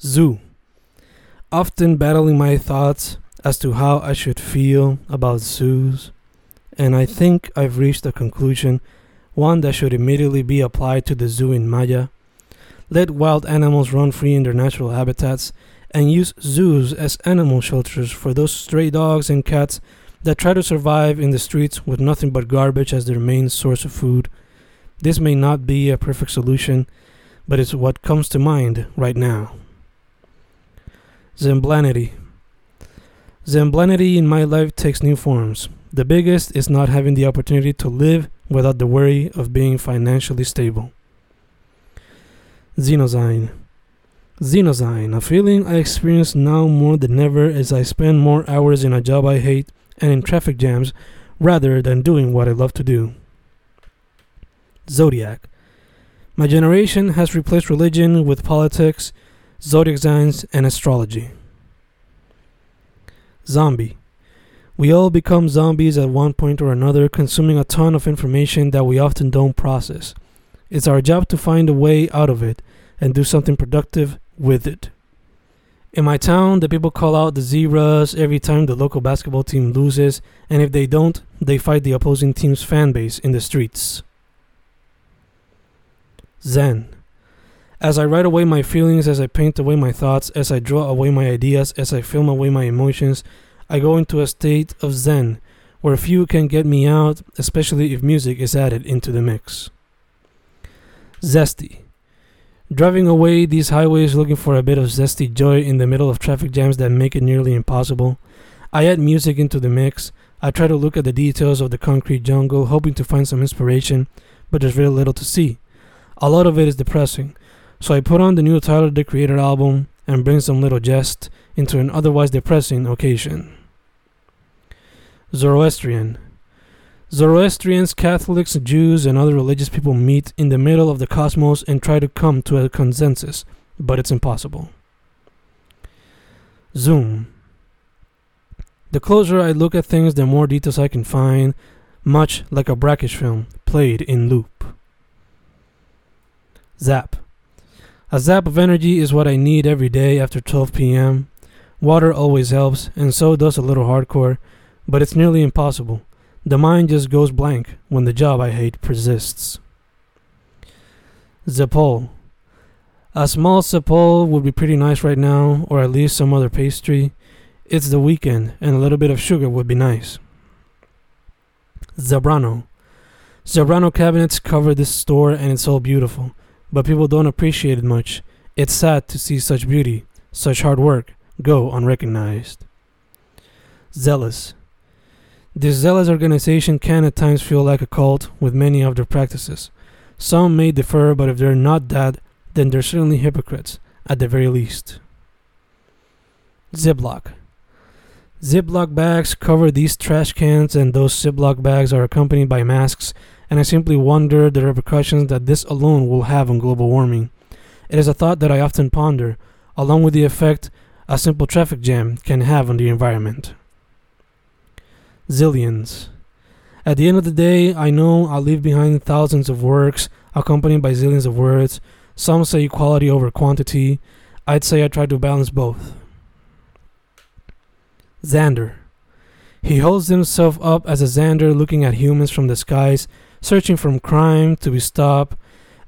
Zoo. Often battling my thoughts as to how I should feel about zoos, and I think I've reached a conclusion, one that should immediately be applied to the zoo in Maya. Let wild animals run free in their natural habitats and use zoos as animal shelters for those stray dogs and cats that try to survive in the streets with nothing but garbage as their main source of food. This may not be a perfect solution, but it's what comes to mind right now. Zemblanity. Zemblanity in my life takes new forms. The biggest is not having the opportunity to live without the worry of being financially stable. Xenosyne. Xenosyne, a feeling I experience now more than ever as I spend more hours in a job I hate and in traffic jams rather than doing what I love to do. Zodiac. My generation has replaced religion with politics, zodiac signs, and astrology. Zombie. We all become zombies at one point or another, consuming a ton of information that we often don't process. It's our job to find a way out of it and do something productive with it. In my town, the people call out the zebras every time the local basketball team loses, and if they don't, they fight the opposing team's fan base in the streets. Zen. As I write away my feelings, as I paint away my thoughts, as I draw away my ideas, as I film away my emotions, I go into a state of Zen where few can get me out, especially if music is added into the mix. Zesty. Driving away these highways looking for a bit of zesty joy in the middle of traffic jams that make it nearly impossible. I add music into the mix. I try to look at the details of the concrete jungle, hoping to find some inspiration, but there's very little to see. A lot of it is depressing, so I put on the new Tyler the Creator album and bring some little jest into an otherwise depressing occasion. Zoroastrian. Zoroastrians, Catholics, Jews, and other religious people meet in the middle of the cosmos and try to come to a consensus, but it's impossible. Zoom. The closer I look at things, the more details I can find, much like a brackish film played in loop. Zap. A zap of energy is what I need every day after 12 p.m. Water always helps, and so does a little hardcore, but it's nearly impossible. The mind just goes blank when the job I hate persists. Zeppole. A small zeppole would be pretty nice right now, or at least some other pastry. It's the weekend, and a little bit of sugar would be nice. Zebrano. Zebrano cabinets cover this store, and it's all beautiful, but people don't appreciate it much. It's sad to see such beauty, such hard work, go unrecognized. Zealous. This zealous organization can at times feel like a cult with many of their practices. Some may differ, but if they're not that, then they're certainly hypocrites, at the very least. Ziploc. Ziploc bags cover these trash cans, and those Ziploc bags are accompanied by masks, and I simply wonder the repercussions that this alone will have on global warming. It is a thought that I often ponder, along with the effect a simple traffic jam can have on the environment zillions. At the end of the day, I know I'll leave behind thousands of works accompanied by zillions of words. Some say quality over quantity. I'd say I try to balance both. Xander. He holds himself up as a Xander looking at humans from the skies, searching for crime to be stopped,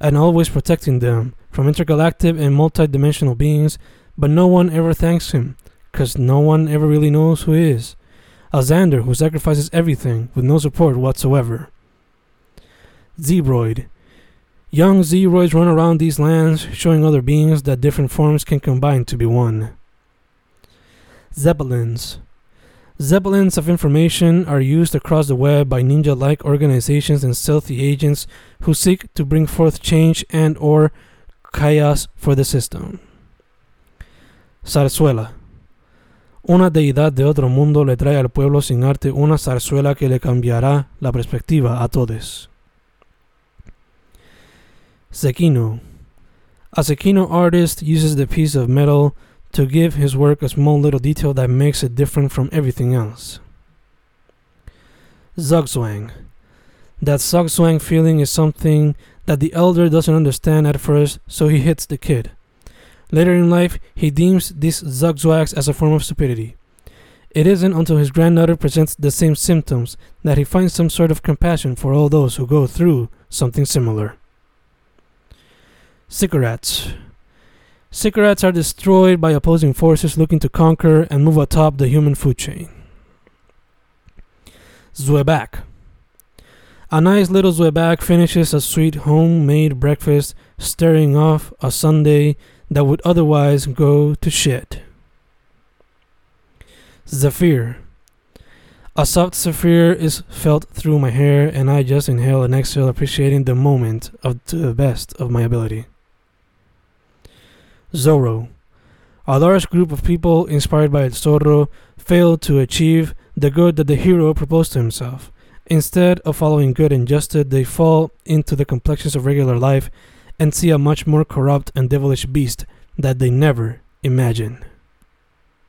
and always protecting them from intergalactic and multidimensional beings, but no one ever thanks him, because no one ever really knows who he is a Xander who sacrifices everything with no support whatsoever. Zebroid. Young Zebroids run around these lands, showing other beings that different forms can combine to be one. Zeppelins. Zeppelins of information are used across the web by ninja-like organizations and stealthy agents who seek to bring forth change and or chaos for the system. Zarzuela. Una deidad de otro mundo le trae al pueblo sin arte una zarzuela que le cambiará la perspectiva a todos. Sekino. A Sekino artist uses the piece of metal to give his work a small little detail that makes it different from everything else. Zugzwang. That zugzwang feeling is something that the elder doesn't understand at first, so he hits the kid. Later in life, he deems these zugzwangs as a form of stupidity. It isn't until his granddaughter presents the same symptoms that he finds some sort of compassion for all those who go through something similar. Cigarettes. Cigarettes are destroyed by opposing forces looking to conquer and move atop the human food chain. Zwieback. A nice little Zwieback finishes a sweet homemade breakfast, stirring off a Sunday that would otherwise go to shit. Zephyr. A soft zephyr is felt through my hair, and I just inhale and exhale, appreciating the moment of to the best of my ability. Zorro. A large group of people inspired by El Zorro failed to achieve the good that the hero proposed to himself. Instead of following good and justice, they fall into the complexions of regular life and see a much more corrupt and devilish beast that they never imagined.